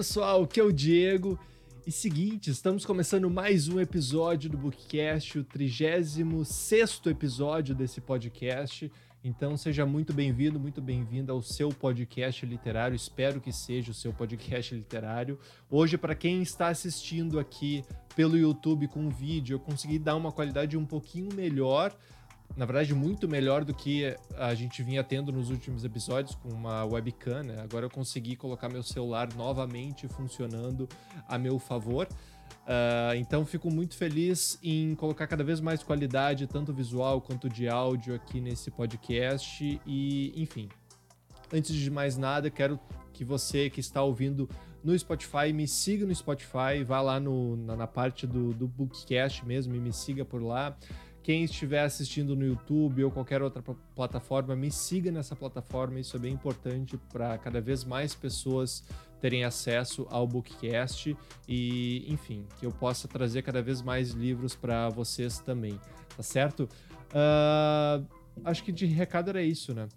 pessoal, aqui é o Diego. E seguinte, estamos começando mais um episódio do Bookcast, o 36 episódio desse podcast. Então seja muito bem-vindo, muito bem-vinda ao seu podcast literário. Espero que seja o seu podcast literário. Hoje, para quem está assistindo aqui pelo YouTube com vídeo, eu consegui dar uma qualidade um pouquinho melhor na verdade, muito melhor do que a gente vinha tendo nos últimos episódios com uma webcam, né? Agora eu consegui colocar meu celular novamente funcionando a meu favor. Uh, então fico muito feliz em colocar cada vez mais qualidade, tanto visual quanto de áudio aqui nesse podcast. E, enfim, antes de mais nada, quero que você que está ouvindo no Spotify, me siga no Spotify, vá lá no, na, na parte do, do Bookcast mesmo e me siga por lá. Quem estiver assistindo no YouTube ou qualquer outra plataforma, me siga nessa plataforma. Isso é bem importante para cada vez mais pessoas terem acesso ao Bookcast e, enfim, que eu possa trazer cada vez mais livros para vocês também, tá certo? Uh, acho que de recado era isso, né?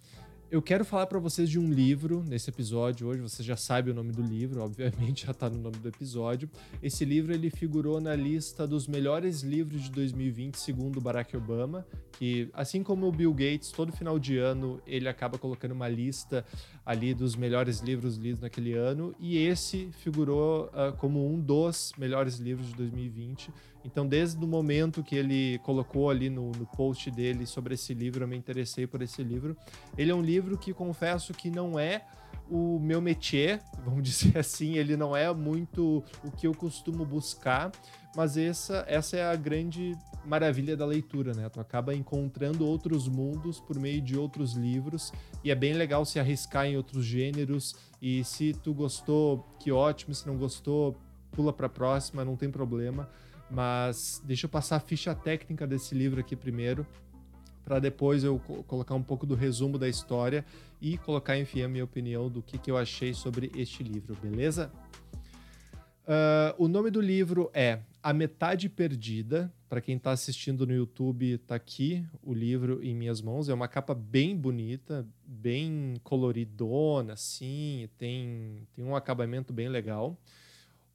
Eu quero falar para vocês de um livro nesse episódio hoje. Você já sabe o nome do livro, obviamente já está no nome do episódio. Esse livro ele figurou na lista dos melhores livros de 2020 segundo Barack Obama, que assim como o Bill Gates, todo final de ano ele acaba colocando uma lista ali dos melhores livros lidos naquele ano e esse figurou uh, como um dos melhores livros de 2020 então, desde o momento que ele colocou ali no, no, post dele sobre esse livro, eu me interessei por esse livro. Ele é um livro que confesso que não é o meu métier, vamos dizer assim, ele não é muito o que eu costumo buscar, mas essa, essa é a grande maravilha da leitura, né? Tu acaba encontrando outros mundos por meio de outros livros e é bem legal se arriscar em outros gêneros e se tu gostou, que ótimo, se não gostou, pula para a próxima, não tem problema. Mas deixa eu passar a ficha técnica desse livro aqui primeiro, para depois eu colocar um pouco do resumo da história e colocar, enfim, a minha opinião do que, que eu achei sobre este livro, beleza? Uh, o nome do livro é A Metade Perdida. Para quem está assistindo no YouTube, está aqui o livro em minhas mãos. É uma capa bem bonita, bem coloridona, assim, tem, tem um acabamento bem legal.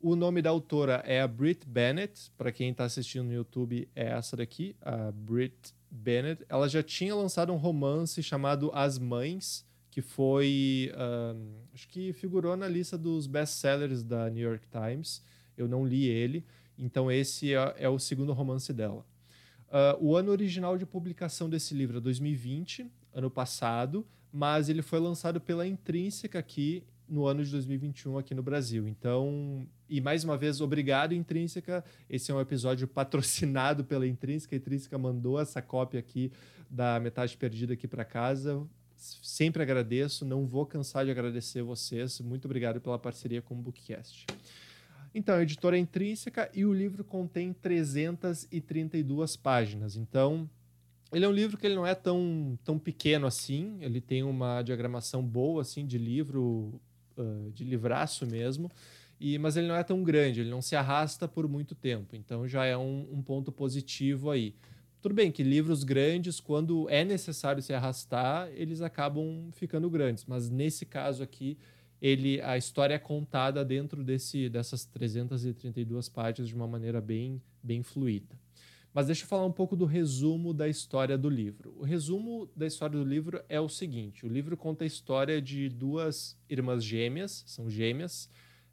O nome da autora é a Brit Bennett. Para quem está assistindo no YouTube, é essa daqui, a Brit Bennett. Ela já tinha lançado um romance chamado As Mães, que foi. Um, acho que figurou na lista dos best-sellers da New York Times. Eu não li ele, então esse é, é o segundo romance dela. Uh, o ano original de publicação desse livro é 2020, ano passado, mas ele foi lançado pela Intrínseca aqui no ano de 2021 aqui no Brasil. Então, e mais uma vez, obrigado, Intrínseca. Esse é um episódio patrocinado pela Intrínseca. A Intrínseca mandou essa cópia aqui da Metade Perdida aqui para casa. Sempre agradeço, não vou cansar de agradecer vocês. Muito obrigado pela parceria com o Bookcast. Então, a editora é Intrínseca e o livro contém 332 páginas. Então, ele é um livro que ele não é tão, tão pequeno assim, ele tem uma diagramação boa assim de livro, de livraço mesmo, e, mas ele não é tão grande, ele não se arrasta por muito tempo, então já é um, um ponto positivo aí. Tudo bem que livros grandes, quando é necessário se arrastar, eles acabam ficando grandes, mas nesse caso aqui, ele a história é contada dentro desse, dessas 332 páginas de uma maneira bem, bem fluida. Mas deixa eu falar um pouco do resumo da história do livro. O resumo da história do livro é o seguinte: o livro conta a história de duas irmãs gêmeas, são gêmeas.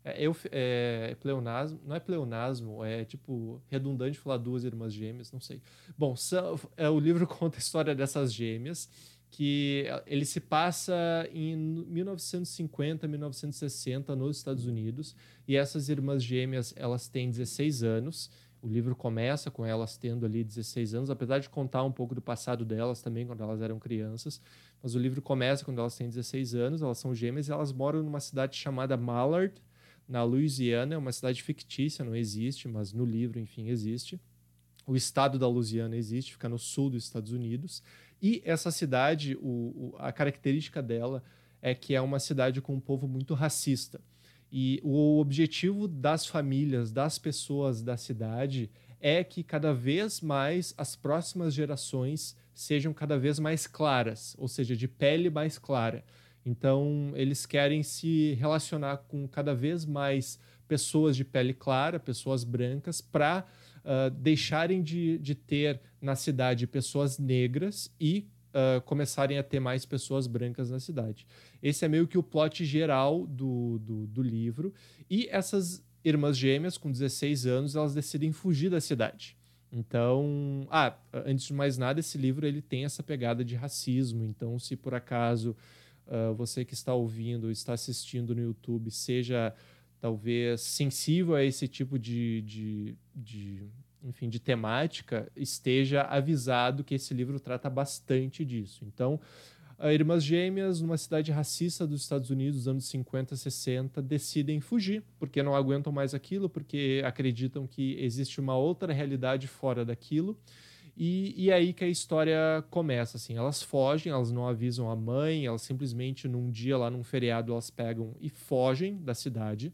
É, é, é pleonasmo, não é pleonasmo, é tipo redundante falar duas irmãs gêmeas, não sei. Bom, são, é, o livro conta a história dessas gêmeas, que ele se passa em 1950, 1960 nos Estados Unidos, e essas irmãs gêmeas, elas têm 16 anos o livro começa com elas tendo ali 16 anos, apesar de contar um pouco do passado delas também, quando elas eram crianças. Mas o livro começa quando elas têm 16 anos, elas são gêmeas e elas moram numa cidade chamada Mallard, na Louisiana. É uma cidade fictícia, não existe, mas no livro, enfim, existe. O estado da Louisiana existe, fica no sul dos Estados Unidos. E essa cidade, o, o, a característica dela é que é uma cidade com um povo muito racista. E o objetivo das famílias, das pessoas da cidade, é que cada vez mais as próximas gerações sejam cada vez mais claras, ou seja, de pele mais clara. Então, eles querem se relacionar com cada vez mais pessoas de pele clara, pessoas brancas, para uh, deixarem de, de ter na cidade pessoas negras e uh, começarem a ter mais pessoas brancas na cidade. Esse é meio que o plot geral do, do, do livro. E essas irmãs gêmeas, com 16 anos, elas decidem fugir da cidade. Então, ah, antes de mais nada, esse livro ele tem essa pegada de racismo. Então, se por acaso uh, você que está ouvindo, está assistindo no YouTube, seja talvez sensível a esse tipo de, de, de, enfim, de temática, esteja avisado que esse livro trata bastante disso. Então, Irmãs Gêmeas, numa cidade racista dos Estados Unidos, dos anos 50, 60, decidem fugir, porque não aguentam mais aquilo, porque acreditam que existe uma outra realidade fora daquilo. E, e é aí que a história começa, assim. Elas fogem, elas não avisam a mãe, elas simplesmente, num dia lá, num feriado, elas pegam e fogem da cidade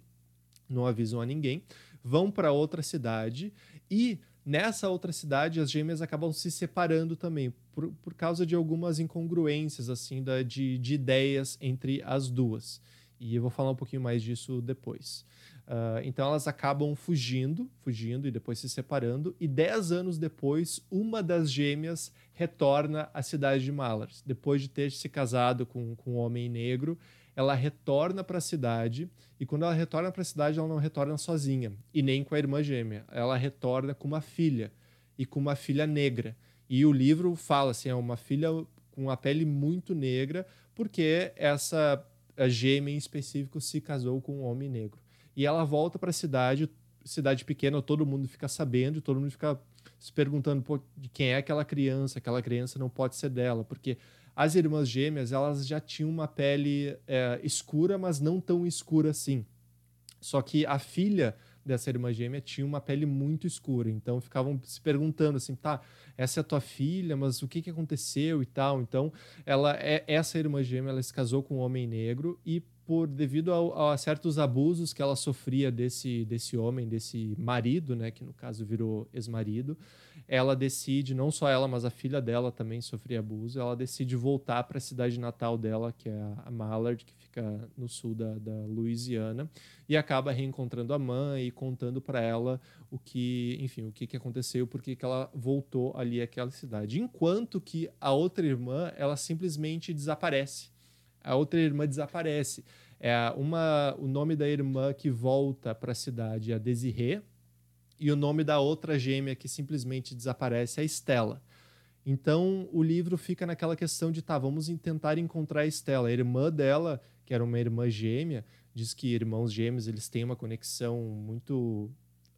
não avisam a ninguém, vão para outra cidade e nessa outra cidade as gêmeas acabam se separando também por, por causa de algumas incongruências assim da, de, de ideias entre as duas. E eu vou falar um pouquinho mais disso depois. Uh, então elas acabam fugindo, fugindo e depois se separando. E dez anos depois, uma das gêmeas retorna à cidade de Malars. Depois de ter se casado com, com um homem negro, ela retorna para a cidade e quando ela retorna para a cidade, ela não retorna sozinha e nem com a irmã gêmea. Ela retorna com uma filha e com uma filha negra. E o livro fala assim, é uma filha com a pele muito negra, porque essa gêmea em específico se casou com um homem negro. E ela volta para a cidade, cidade pequena, todo mundo fica sabendo, todo mundo fica se perguntando de quem é aquela criança, aquela criança não pode ser dela, porque as irmãs gêmeas, elas já tinham uma pele é, escura, mas não tão escura assim. Só que a filha dessa irmã gêmea tinha uma pele muito escura. Então ficavam se perguntando assim, tá, essa é a tua filha, mas o que, que aconteceu e tal. Então, ela é essa irmã gêmea, ela se casou com um homem negro e por devido a, a, certos abusos que ela sofria desse, desse homem, desse marido, né, que no caso virou ex-marido, ela decide, não só ela, mas a filha dela também sofria abuso, ela decide voltar para a cidade natal dela, que é a Mallard, que fica no sul da, da Louisiana, e acaba reencontrando a mãe e contando para ela o que, enfim, o que, que aconteceu, porque que ela voltou ali àquela cidade. Enquanto que a outra irmã, ela simplesmente desaparece a outra irmã desaparece. É uma, o nome da irmã que volta para a cidade é a Desirê, e o nome da outra gêmea que simplesmente desaparece é Estela. Então o livro fica naquela questão de tá, vamos tentar encontrar a Estela. A irmã dela, que era uma irmã gêmea, diz que irmãos gêmeos eles têm uma conexão muito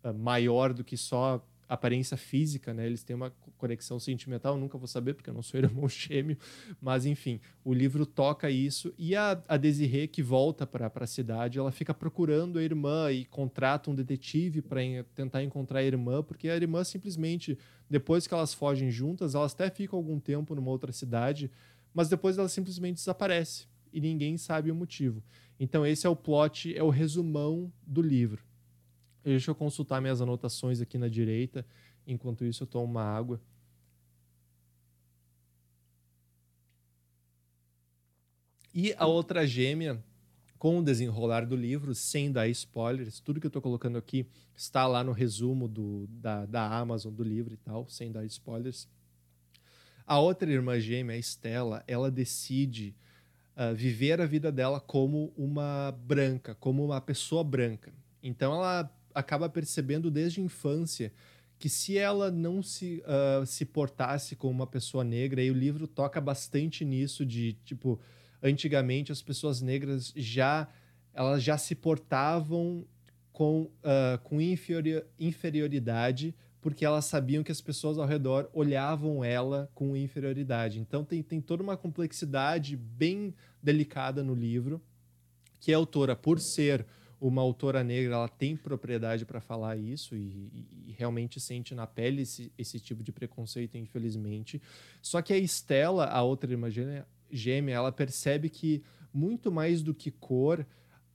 uh, maior do que só aparência física, né? Eles têm uma conexão sentimental, nunca vou saber porque eu não sou irmão gêmeo, mas enfim, o livro toca isso e a, a Desirê que volta para a cidade, ela fica procurando a irmã e contrata um detetive para tentar encontrar a irmã, porque a irmã simplesmente depois que elas fogem juntas, elas até ficam algum tempo numa outra cidade, mas depois ela simplesmente desaparece e ninguém sabe o motivo. Então esse é o plot, é o resumão do livro. Deixa eu consultar minhas anotações aqui na direita. Enquanto isso, eu tomo uma água. E a outra gêmea, com o desenrolar do livro, sem dar spoilers, tudo que eu estou colocando aqui está lá no resumo do, da, da Amazon do livro e tal, sem dar spoilers. A outra irmã gêmea, a Estela, ela decide uh, viver a vida dela como uma branca, como uma pessoa branca. Então ela acaba percebendo desde a infância que se ela não se, uh, se portasse como uma pessoa negra, e o livro toca bastante nisso de, tipo, antigamente as pessoas negras já elas já se portavam com, uh, com inferior, inferioridade porque elas sabiam que as pessoas ao redor olhavam ela com inferioridade. Então tem, tem toda uma complexidade bem delicada no livro que a autora, por ser uma autora negra ela tem propriedade para falar isso e, e, realmente sente na pele esse, esse, tipo de preconceito, infelizmente. Só que a Estela, a outra irmã gêmea, ela percebe que muito mais do que cor,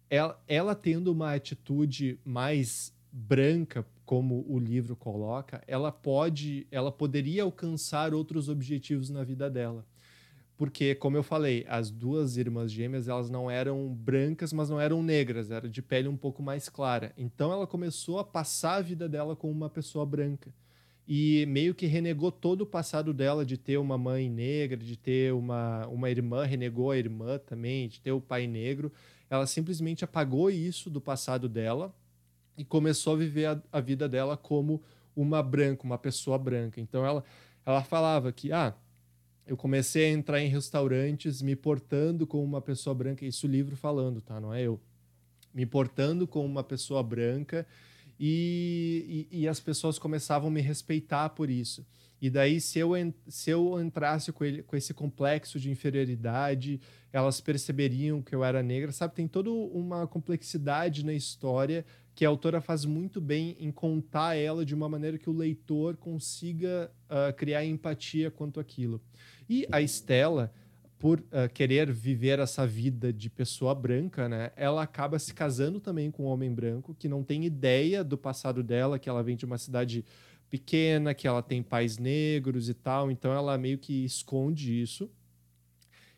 ela, ela tendo uma atitude mais branca, como o livro coloca, ela pode, ela poderia alcançar outros objetivos na vida dela. Porque, como eu falei, as duas irmãs gêmeas elas não eram brancas, mas não eram negras, era de pele um pouco mais clara. Então ela começou a passar a vida dela como uma pessoa branca e meio que renegou todo o passado dela de ter uma mãe negra, de ter uma, uma irmã, renegou a irmã também, de ter o pai negro. Ela simplesmente apagou isso do passado dela e começou a viver a, a vida dela como uma branca, uma pessoa branca. Então ela, ela falava que, ah, eu comecei a entrar em restaurantes me portando como uma pessoa branca, isso o livro falando, tá? Não é eu. Me portando como uma pessoa branca e, e, e, as pessoas começavam a me respeitar por isso. E daí, se eu, se eu entrasse com, ele, com esse complexo de inferioridade, elas perceberiam que eu era negra, sabe? Tem toda uma complexidade na história que a autora faz muito bem em contar ela de uma maneira que o leitor consiga uh, criar empatia quanto aquilo. E a Estela por uh, querer viver essa vida de pessoa branca, né, ela acaba se casando também com um homem branco que não tem ideia do passado dela, que ela vem de uma cidade pequena, que ela tem pais negros e tal, então ela meio que esconde isso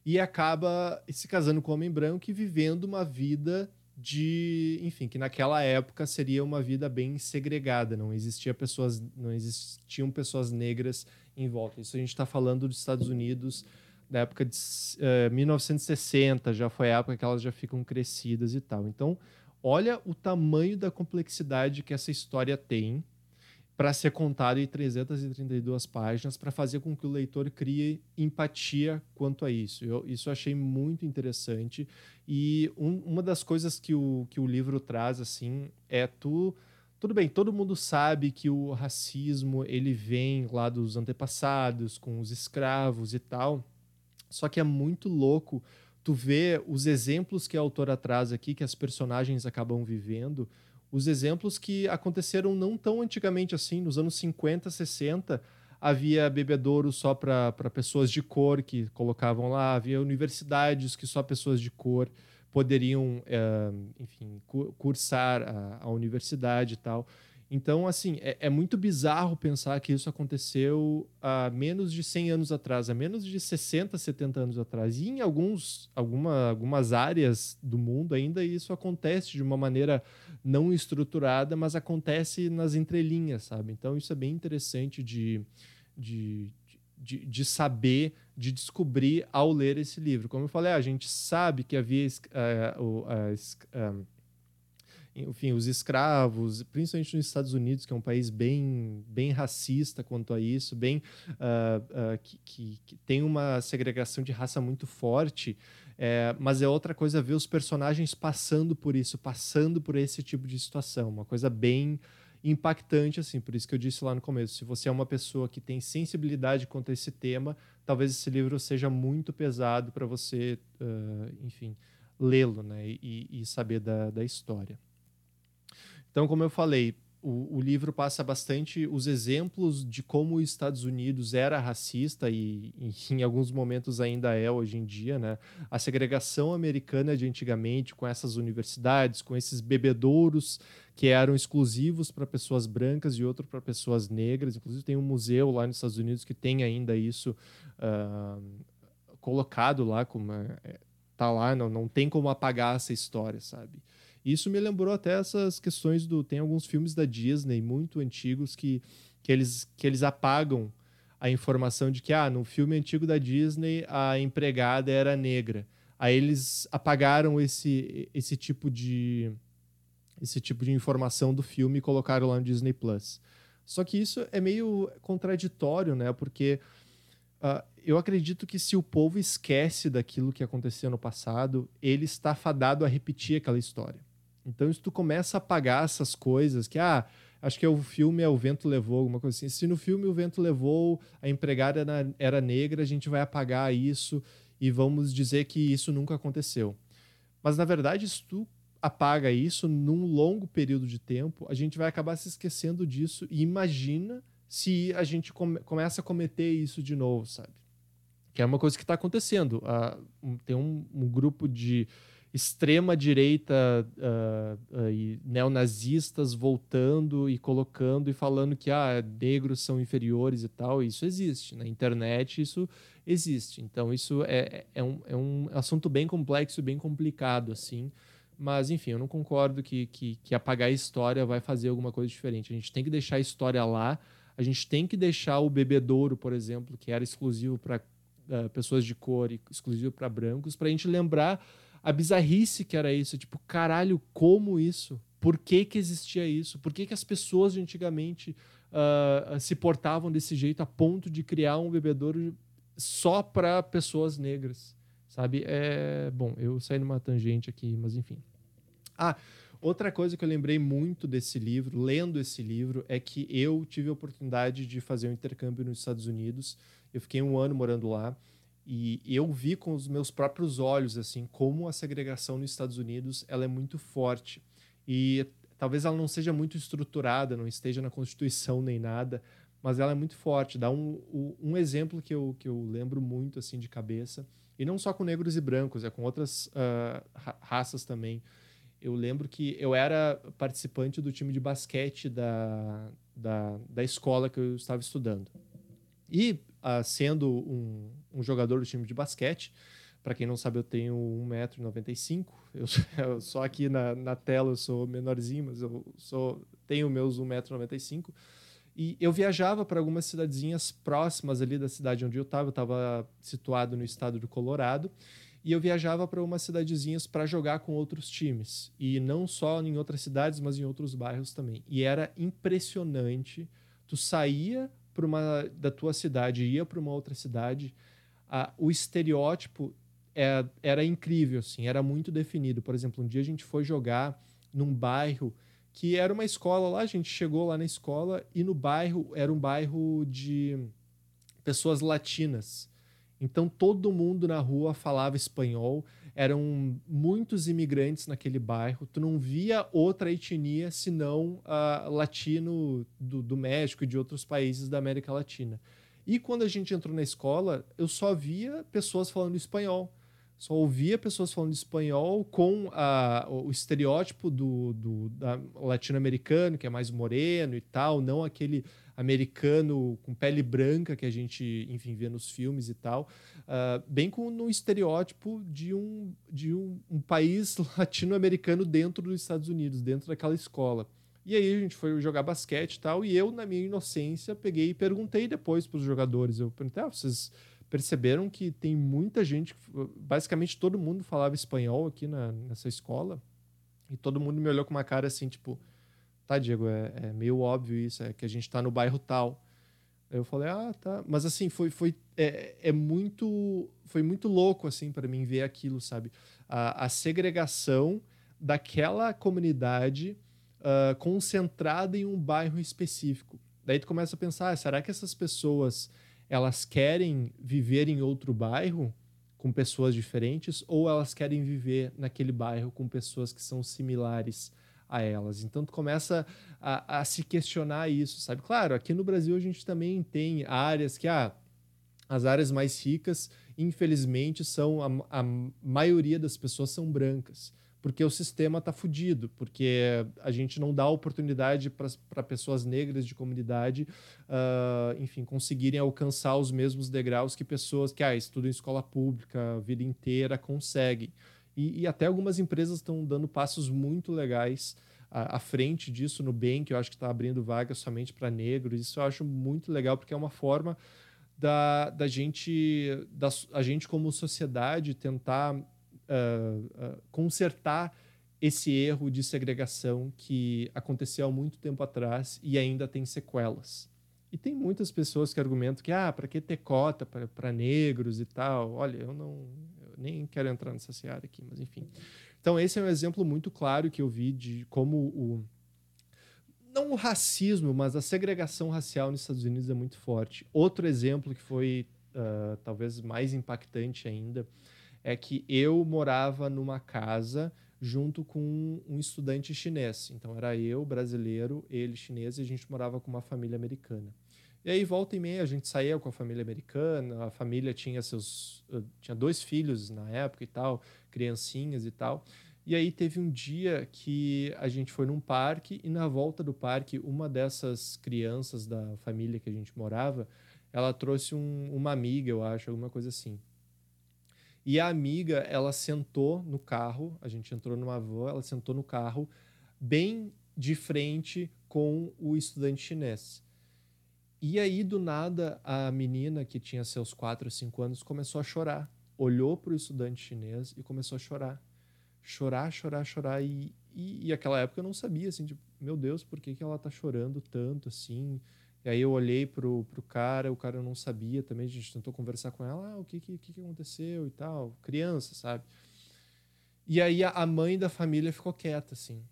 e acaba se casando com um homem branco e vivendo uma vida de, enfim, que naquela época seria uma vida bem segregada, não existia pessoas, não existiam pessoas negras em volta. Isso a gente está falando dos Estados Unidos da época de uh, eh, 1960, já foi a época que elas já ficam crescidas e tal. Então, olha o tamanho da complexidade que essa história tem para ser contada em 332 páginas, para fazer com que o leitor crie empatia quanto a isso. Eu, isso eu achei muito interessante. E um, uma das coisas que o, que o livro traz assim é tu. Tudo bem, todo mundo sabe que o racismo ele vem lá dos antepassados, com os escravos e tal. Só que é muito louco tu ver os exemplos que a autora traz aqui, que as personagens acabam vivendo, os exemplos que aconteceram não tão antigamente assim, nos anos 50, 60, havia bebedouro só para pessoas de cor que colocavam lá, havia universidades que só pessoas de cor poderiam, é, enfim, cursar a, a universidade e tal. Então, assim, é, é, muito bizarro pensar que isso aconteceu há menos de 100 anos atrás, há menos de 60, 70 anos atrás. E em alguns, alguma, algumas áreas do mundo ainda isso acontece de uma maneira não estruturada, mas acontece nas entrelinhas, sabe? Então, isso é bem interessante de, de, de, de saber, de descobrir ao ler esse livro. Como eu falei, a gente sabe que havia. Uh, uh, uh, enfim, os escravos, principalmente nos Estados Unidos, que é um país bem, bem racista quanto a isso, bem uh, uh, que, que, que, tem uma segregação de raça muito forte. É, mas é outra coisa ver os personagens passando por isso, passando por esse tipo de situação, uma coisa bem impactante assim. Por isso que eu disse lá no começo, se você é uma pessoa que tem sensibilidade quanto a esse tema, talvez esse livro seja muito pesado para você, uh, enfim, lê-lo, né, e, e saber da, da história. Então, como eu falei, o, o, livro passa bastante os exemplos de como os Estados Unidos era racista e, em alguns momentos ainda é hoje em dia, né? A segregação americana de antigamente, com essas universidades, com esses bebedouros que eram exclusivos para pessoas brancas e outro para pessoas negras. Inclusive tem um museu lá nos Estados Unidos que tem ainda isso uh, colocado lá, como é, tá lá, não, não tem como apagar essa história, sabe? Isso me lembrou até essas questões do. Tem alguns filmes da Disney muito antigos que, que, eles, que eles apagam a informação de que, ah, no filme antigo da Disney a empregada era negra. Aí eles apagaram esse, esse tipo de esse tipo de informação do filme e colocaram lá no Disney Plus. Só que isso é meio contraditório, né? Porque uh, eu acredito que se o povo esquece daquilo que aconteceu no passado, ele está fadado a repetir aquela história. Então, se tu começa a apagar essas coisas, que, ah, acho que é o filme é O Vento Levou, alguma coisa assim. Se no filme O Vento Levou, a empregada era, negra, a gente vai apagar isso e vamos dizer que isso nunca aconteceu. Mas, na verdade, se tu apaga isso num longo período de tempo, a gente vai acabar se esquecendo disso e imagina se a gente come, começa a cometer isso de novo, sabe? Que é uma coisa que está acontecendo. Uh, tem um, um grupo de extrema direita uh, uh, e neonazistas voltando e colocando e falando que ah, negros são inferiores e tal. Isso existe. Na internet isso existe. Então isso é, é, um, é um assunto bem complexo, bem complicado, assim. Mas, enfim, eu não concordo que, que, que apagar a história vai fazer alguma coisa diferente. A gente tem que deixar a história lá. A gente tem que deixar o bebedouro, por exemplo, que era exclusivo para uh, pessoas de cor e exclusivo para brancos, para a gente lembrar a bizarrice que era isso. Tipo, caralho, como isso? Por que, que existia isso? Por que, que as pessoas de antigamente uh, se portavam desse jeito a ponto de criar um bebedouro só para pessoas negras? Sabe? É. Bom, eu saí numa tangente aqui, mas enfim. Ah, outra coisa que eu lembrei muito desse livro, lendo esse livro, é que eu tive a oportunidade de fazer um intercâmbio nos Estados Unidos. Eu fiquei um ano morando lá. E eu vi com os meus próprios olhos assim como a segregação nos Estados Unidos ela é muito forte e talvez ela não seja muito estruturada, não esteja na Constituição nem nada, mas ela é muito forte. Dá um, um exemplo que eu, que eu lembro muito assim de cabeça e não só com negros e brancos, é com outras uh, raças também. Eu lembro que eu era participante do time de basquete da, da, da escola que eu estava estudando. E uh, sendo um, um, jogador do time de basquete, para quem não sabe, eu tenho 1,95m. Eu, eu, só aqui na, na tela eu sou menorzinho, mas eu sou, tenho meus 1,95m. E eu viajava para algumas cidadezinhas próximas ali da cidade onde eu estava. Eu estava situado no estado do Colorado. E eu viajava para umas cidadezinhas para jogar com outros times. E não só em outras cidades, mas em outros bairros também. E era impressionante. Tu saía para uma da tua cidade ia para uma outra cidade, a, o estereótipo é, era incrível, assim, era muito definido. Por exemplo, um dia a gente foi jogar num bairro que era uma escola lá, a gente chegou lá na escola e no bairro era um bairro de pessoas latinas. Então todo mundo na rua falava espanhol eram muitos imigrantes naquele bairro, tu não via outra etnia senão uh, latino do, do México e de outros países da América Latina. E quando a gente entrou na escola, eu só via pessoas falando espanhol. Só ouvia pessoas falando espanhol com a, o estereótipo do, do latino-americano, que é mais moreno e tal, não aquele americano com pele branca que a gente, enfim, vê nos filmes e tal, uh, bem com no estereótipo de um, de um, um país latino-americano dentro dos Estados Unidos, dentro daquela escola. E aí a gente foi jogar basquete e tal, e eu, na minha inocência, peguei e perguntei depois para os jogadores. Eu perguntei, ah, vocês perceberam que tem muita gente, basicamente todo mundo falava espanhol aqui na, nessa escola, e todo mundo me olhou com uma cara assim, tipo, tá, Diego, é, é meio óbvio isso, é que a gente está no bairro tal. Eu falei, ah, tá. Mas assim, foi, foi é, é muito foi muito louco assim para mim ver aquilo, sabe? A, a segregação daquela comunidade uh, concentrada em um bairro específico. Daí tu começa a pensar, ah, será que essas pessoas elas querem viver em outro bairro com pessoas diferentes ou elas querem viver naquele bairro com pessoas que são similares a elas. Então tu começa a, a, se questionar isso, sabe? Claro, aqui no Brasil a gente também tem áreas que ah, as áreas mais ricas, infelizmente, são a, a maioria das pessoas são brancas. Porque o sistema está fudido, porque a gente não dá oportunidade para pessoas negras de comunidade, uh, enfim, conseguirem alcançar os mesmos degraus que pessoas que ah, estudam em escola pública a vida inteira conseguem. E, e até algumas empresas estão dando passos muito legais à, à, frente disso no bem, que eu acho que está abrindo vagas somente para negros. Isso eu acho muito legal, porque é uma forma da, da gente, da, a gente como sociedade, tentar uh, uh, consertar esse erro de segregação que aconteceu há muito tempo atrás e ainda tem sequelas. E tem muitas pessoas que argumentam que, ah, para que ter cota para negros e tal? Olha, eu não, nem quero entrar nessa seara aqui, mas enfim. Então, esse é um exemplo muito claro que eu vi de como o. Não o racismo, mas a segregação racial nos Estados Unidos é muito forte. Outro exemplo que foi uh, talvez mais impactante ainda é que eu morava numa casa junto com um estudante chinês. Então era eu, brasileiro, ele chinês, e a gente morava com uma família americana. E aí, volta e meia, a gente saía com a família americana, a família tinha seus. tinha dois filhos na época e tal, criancinhas e tal. E aí teve um dia que a gente foi num parque e na volta do parque, uma dessas crianças da família que a gente morava, ela trouxe um, uma amiga, eu acho, alguma coisa assim. E a amiga, ela sentou no carro, a gente entrou numa van, ela sentou no carro, bem de frente com o estudante chinês. E aí, do nada, a menina, que tinha seus 4 ou 5 anos, começou a chorar. Olhou para o estudante chinês e começou a chorar. Chorar, chorar, chorar. E, e, e aquela época eu não sabia, assim, tipo, meu Deus, por que, que ela tá chorando tanto, assim? E aí eu olhei pro, pro cara, o cara não sabia também, a gente tentou conversar com ela, ah, o que, que, que aconteceu e tal. Criança, sabe? E aí a mãe da família ficou quieta, assim.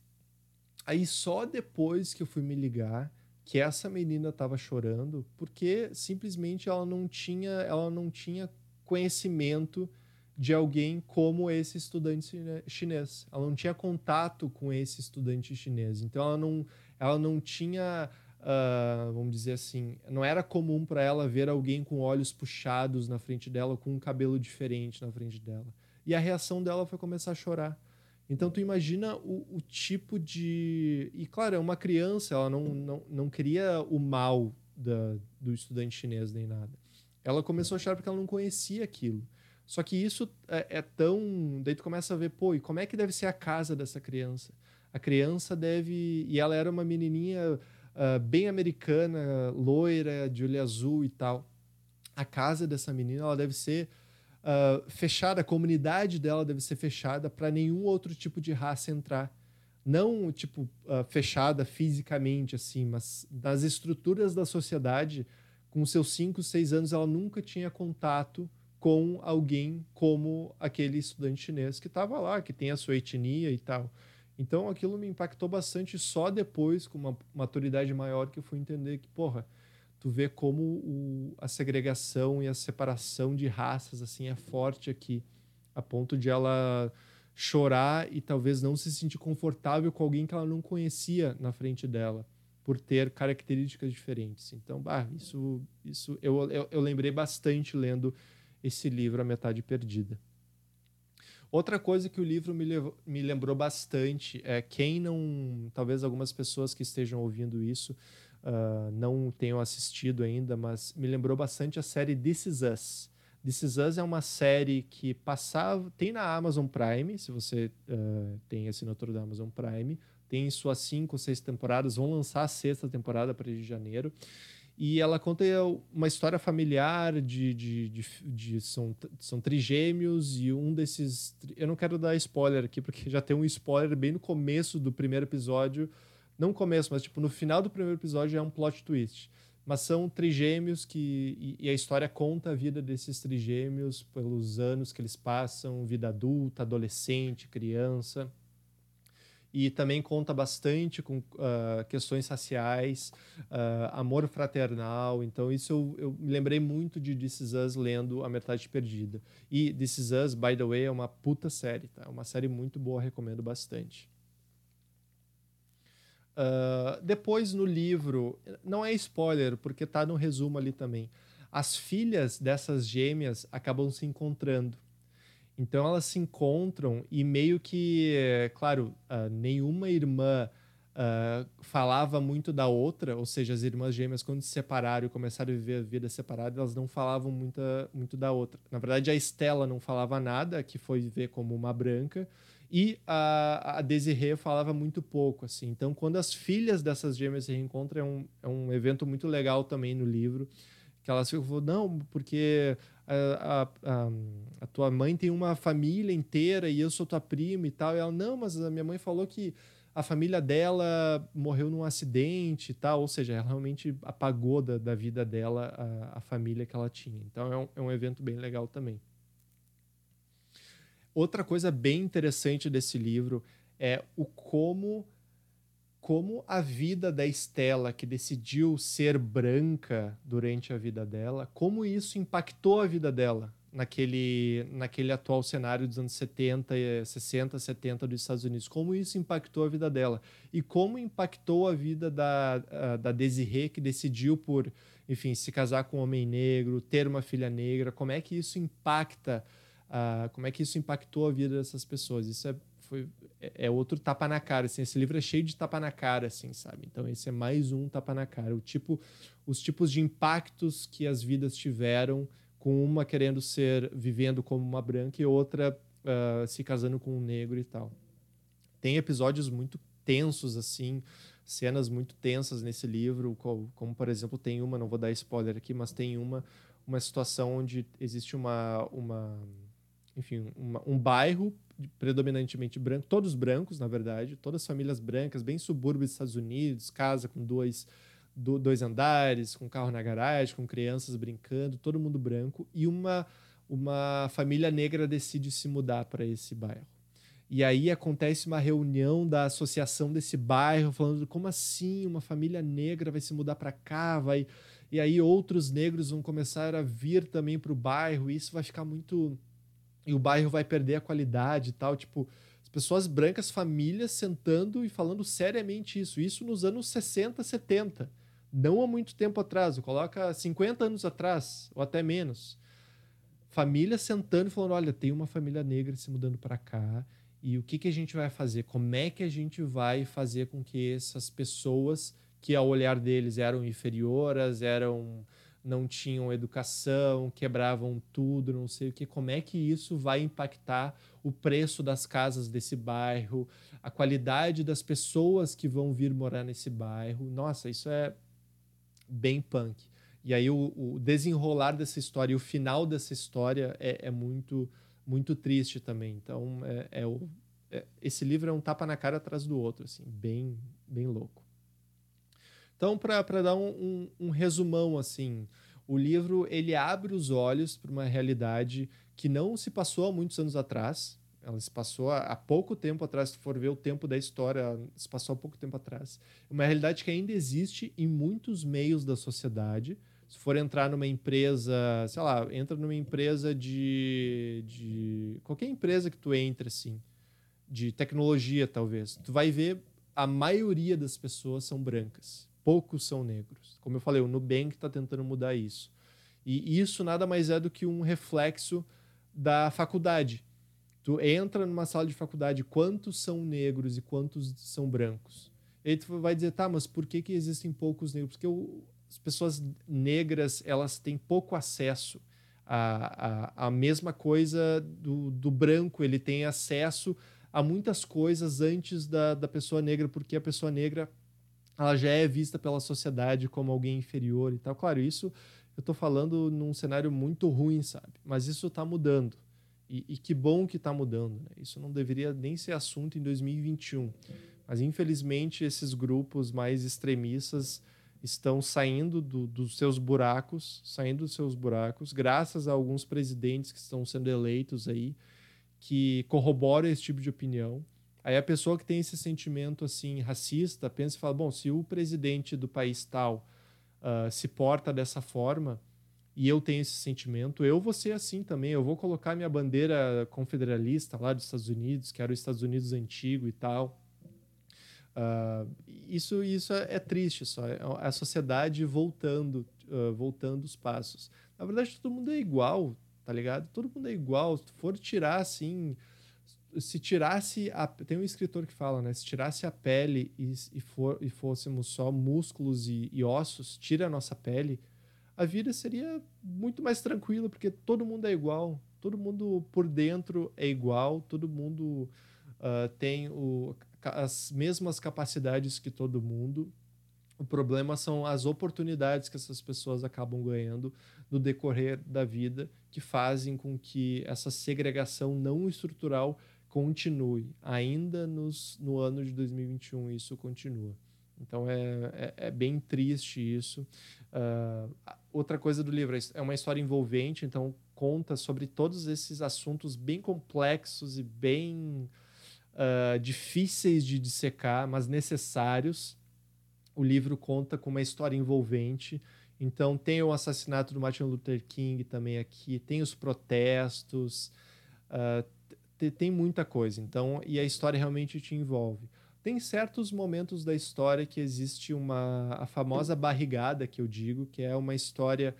Aí só depois que eu fui me ligar que essa menina estava chorando porque simplesmente ela não tinha ela não tinha conhecimento de alguém como esse estudante chinês. Ela não tinha contato com esse estudante chinês. Então ela não ela não tinha uh, vamos dizer assim, não era comum para ela ver alguém com olhos puxados na frente dela, com um cabelo diferente na frente dela. E a reação dela foi começar a chorar. Então tu imagina o, o, tipo de. E claro, é uma criança, ela não, não, não queria o mal da, do estudante chinês nem nada. Ela começou a achar porque ela não conhecia aquilo. Só que isso é, é, tão. Daí tu começa a ver, pô, e como é que deve ser a casa dessa criança? A criança deve. E ela era uma menininha uh, bem americana, loira, de olho azul e tal. A casa dessa menina, ela deve ser uh, fechada, a comunidade dela deve ser fechada para nenhum outro tipo de raça entrar. Não, tipo, uh, fechada fisicamente, assim, mas nas estruturas da sociedade, com seus 5, 6 anos, ela nunca tinha contato com alguém como aquele estudante chinês que estava lá, que tem a sua etnia e tal. Então aquilo me impactou bastante só depois, com uma maturidade maior, que eu fui entender que, porra, tu vê como o, a segregação e a separação de raças assim é forte aqui, a ponto de ela chorar e talvez não se sentir confortável com alguém que ela não conhecia na frente dela, por ter características diferentes. Então, bah, isso, isso eu, eu, eu lembrei bastante lendo esse livro, A Metade Perdida. Outra coisa que o livro me, levou, me lembrou bastante é quem não. Talvez algumas pessoas que estejam ouvindo isso uh, não tenham assistido ainda, mas me lembrou bastante a série This Is Us. This Is Us é uma série que passava. Tem na Amazon Prime, se você uh, tem assinatura da Amazon Prime. Tem suas cinco ou seis temporadas, vão lançar a sexta temporada para de janeiro. E ela conta uma história familiar de, de, de, de, são, são trigêmeos e um desses. Eu não quero dar spoiler aqui, porque já tem um spoiler bem no começo do primeiro episódio não começo, mas tipo no final do primeiro episódio é um plot twist. Mas são trigêmeos que. E, a história conta a vida desses trigêmeos pelos anos que eles passam, vida adulta, adolescente, criança. E também conta bastante com uh, questões raciais, uh, amor fraternal. Então, isso eu, eu, me lembrei muito de This Is Us lendo A Metade Perdida. E This Is Us, by the way, é uma puta série, tá? É uma série muito boa, recomendo bastante. Uh, depois no livro, não é spoiler, porque tá no resumo ali também. As filhas dessas gêmeas acabam se encontrando. Então elas se encontram e meio que, claro, uh, nenhuma irmã uh, falava muito da outra, ou seja, as irmãs gêmeas, quando se separaram e começaram a viver a vida separada, elas não falavam muita, muito da outra. Na verdade, a Estela não falava nada, que foi ver como uma branca, e a, a Desiree falava muito pouco, assim. Então, quando as filhas dessas gêmeas se reencontram, é um, é um evento muito legal também no livro. Que elas ficam, não, porque a, a, a, tua mãe tem uma família inteira e eu sou tua prima e tal. E ela, não, mas a minha mãe falou que a família dela morreu num acidente e tal. Ou seja, ela realmente apagou da, da vida dela a, a família que ela tinha. Então, é um, é um evento bem legal também. Outra coisa bem interessante desse livro é o como como a vida da Estela, que decidiu ser branca durante a vida dela, como isso impactou a vida dela naquele, naquele atual cenário dos anos 70, 60, 70 dos Estados Unidos. Como isso impactou a vida dela. E como impactou a vida da, da Desiree, que decidiu por, enfim, se casar com um homem negro, ter uma filha negra. Como é que isso impacta, uh, como é que isso impactou a vida dessas pessoas. Isso é, foi, é, é outro tapa na cara. Assim, esse livro é cheio de tapa na cara, assim, sabe? Então esse é mais um tapa na cara. O tipo, os tipos de impactos que as vidas tiveram com uma querendo ser vivendo como uma branca e outra uh, se casando com um negro e tal. Tem episódios muito tensos assim, cenas muito tensas nesse livro, como, como, por exemplo tem uma, não vou dar spoiler aqui, mas tem uma uma situação onde existe uma uma enfim, uma, um bairro predominantemente branco, todos brancos, na verdade, todas famílias brancas, bem subúrbio dos Estados Unidos, casa com dois do, dois andares, com carro na garagem, com crianças brincando, todo mundo branco, e uma, uma família negra decide se mudar para esse bairro. E aí acontece uma reunião da associação desse bairro, falando como assim uma família negra vai se mudar para cá, vai e aí outros negros vão começar a vir também para o bairro, e isso vai ficar muito e o bairro vai perder a qualidade e tal, tipo, as pessoas brancas, famílias sentando e falando seriamente isso, isso nos anos 60, 70 não há muito tempo atrás, coloca 50 anos atrás, ou até menos. Família sentando e falando: olha, tem uma família negra se mudando para cá, e o que, que a gente vai fazer? Como é que a gente vai fazer com que essas pessoas, que ao olhar deles eram inferioras, eram não tinham educação, quebravam tudo, não sei o que, como é que isso vai impactar o preço das casas desse bairro, a qualidade das pessoas que vão vir morar nesse bairro. Nossa, isso é bem punk. E aí o, o desenrolar dessa história e o final dessa história é, é muito muito triste também. Então é, é o, é, esse livro é um tapa na cara atrás do outro, assim, bem bem louco. Então para dar um, um, um resumão assim, o livro ele abre os olhos para uma realidade que não se passou há muitos anos atrás, ela se passou há pouco tempo atrás, se for ver o tempo da história, se passou há pouco tempo atrás. Uma realidade que ainda existe em muitos meios da sociedade. Se for entrar numa empresa, sei lá, entra numa empresa de, de qualquer empresa que tu entre assim, de tecnologia talvez, tu vai ver a maioria das pessoas são brancas, poucos são negros. Como eu falei, o Nubank está tentando mudar isso. E isso nada mais é do que um reflexo da faculdade Tu entra numa sala de faculdade, quantos são negros e quantos são brancos? E aí tu vai dizer, tá, mas por que, que existem poucos negros? Porque o, as pessoas negras, elas têm pouco acesso à, à, à mesma coisa do, do branco, ele tem acesso a muitas coisas antes da, da pessoa negra, porque a pessoa negra ela já é vista pela sociedade como alguém inferior e tal. Claro, isso eu estou falando num cenário muito ruim, sabe? Mas isso está mudando. E, e que bom que está mudando. Né? Isso não deveria nem ser assunto em 2021. Mas, infelizmente, esses grupos mais extremistas estão saindo do, dos seus buracos, saindo dos seus buracos, graças a alguns presidentes que estão sendo eleitos aí, que corroboram esse tipo de opinião. Aí a pessoa que tem esse sentimento assim racista pensa e fala: bom, se o presidente do país tal uh, se porta dessa forma, e eu tenho esse sentimento, eu vou ser assim também. Eu vou colocar minha bandeira confederalista lá dos Estados Unidos, que era os Estados Unidos antigo e tal. Uh, isso isso é, é, triste só. É a sociedade voltando, uh, voltando os passos. Na verdade, todo mundo é igual, tá ligado? Todo mundo é igual. Se for tirar assim. Se tirasse. A, tem um escritor que fala, né? Se tirasse a pele e, e, for, e fôssemos só músculos e, e ossos, tira a nossa pele a vida seria muito mais tranquila, porque todo mundo é igual, todo mundo por dentro é igual, todo mundo uh, tem o, as mesmas capacidades que todo mundo. O problema são as oportunidades que essas pessoas acabam ganhando no decorrer da vida, que fazem com que essa segregação não estrutural continue. Ainda nos, no ano de 2021, isso continua. Então é, é, é bem triste isso. Uh, outra coisa do livro é uma história envolvente, então conta sobre todos esses assuntos bem complexos e bem uh, difíceis de dissecar, mas necessários. O livro conta com uma história envolvente, Então tem o assassinato do Martin Luther King também aqui, tem os protestos, uh, tem muita coisa. Então, e a história realmente te envolve. Tem certos momentos da história que existe uma a famosa barrigada que eu digo, que é uma história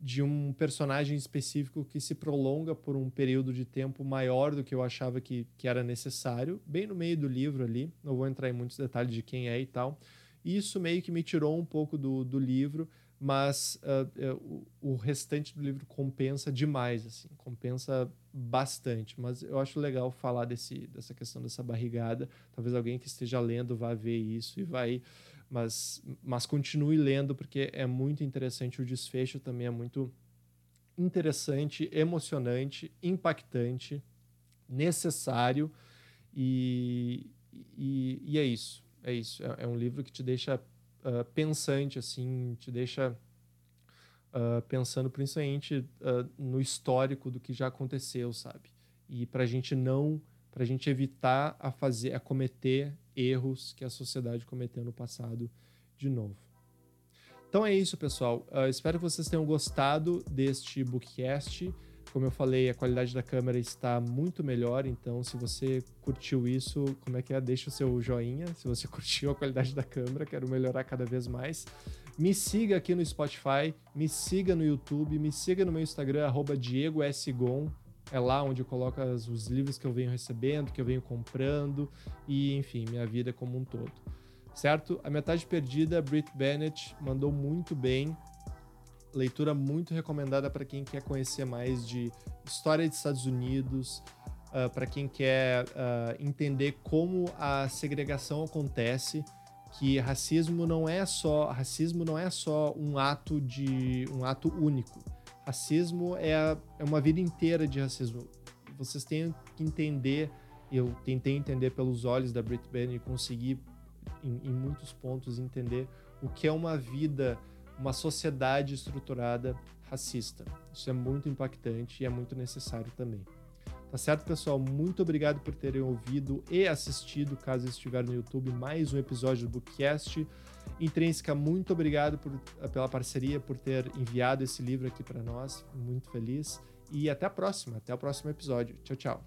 de um personagem específico que se prolonga por um período de tempo maior do que eu achava que, que era necessário, bem no meio do livro ali. Não vou entrar em muitos detalhes de quem é e tal. E isso meio que me tirou um pouco do, do livro, mas uh, uh, o, o restante do livro compensa demais, assim, compensa bastante. Mas eu acho legal falar desse, dessa questão dessa barrigada. Talvez alguém que esteja lendo vá ver isso e vai mas, mas continue lendo porque é muito interessante. O desfecho também é muito interessante, emocionante, impactante, necessário e, e, e é isso. É isso. É, é, um livro que te deixa uh, pensante, assim, te deixa uh, pensando principalmente uh, no histórico do que já aconteceu, sabe? E para a gente não, para a gente evitar a fazer, a cometer erros que a sociedade cometeu no passado de novo. Então é isso, pessoal. Uh, espero que vocês tenham gostado deste bookcast. Como eu falei, a qualidade da câmera está muito melhor, então se você curtiu isso, como é que é? Deixa o seu joinha. Se você curtiu a qualidade da câmera, quero melhorar cada vez mais. Me siga aqui no Spotify, me siga no YouTube, me siga no meu Instagram, arroba Diego S. Gon. É lá onde eu coloco os livros que eu venho recebendo, que eu venho comprando e, enfim, minha vida como um todo. Certo? A Metade Perdida, Brit Bennett mandou muito bem. Leitura muito recomendada para quem quer conhecer mais de história dos Estados Unidos, uh, ah, para quem quer uh, entender como a segregação acontece, que racismo não é só racismo não é só um ato de um ato único racismo é, é uma vida inteira de racismo. Vocês têm que entender, eu tentei entender pelos olhos da Brit Bennett e consegui, em, em muitos pontos, entender o que é uma vida, uma sociedade estruturada racista. Isso é muito impactante e é muito necessário também. Tá certo, pessoal? Muito obrigado por terem ouvido e assistido, caso estiver no YouTube, mais um episódio do Bookcast. Intrínseca, muito obrigado por, pela parceria, por ter enviado esse livro aqui para nós. Muito feliz. E até a próxima, até o próximo episódio. Tchau, tchau.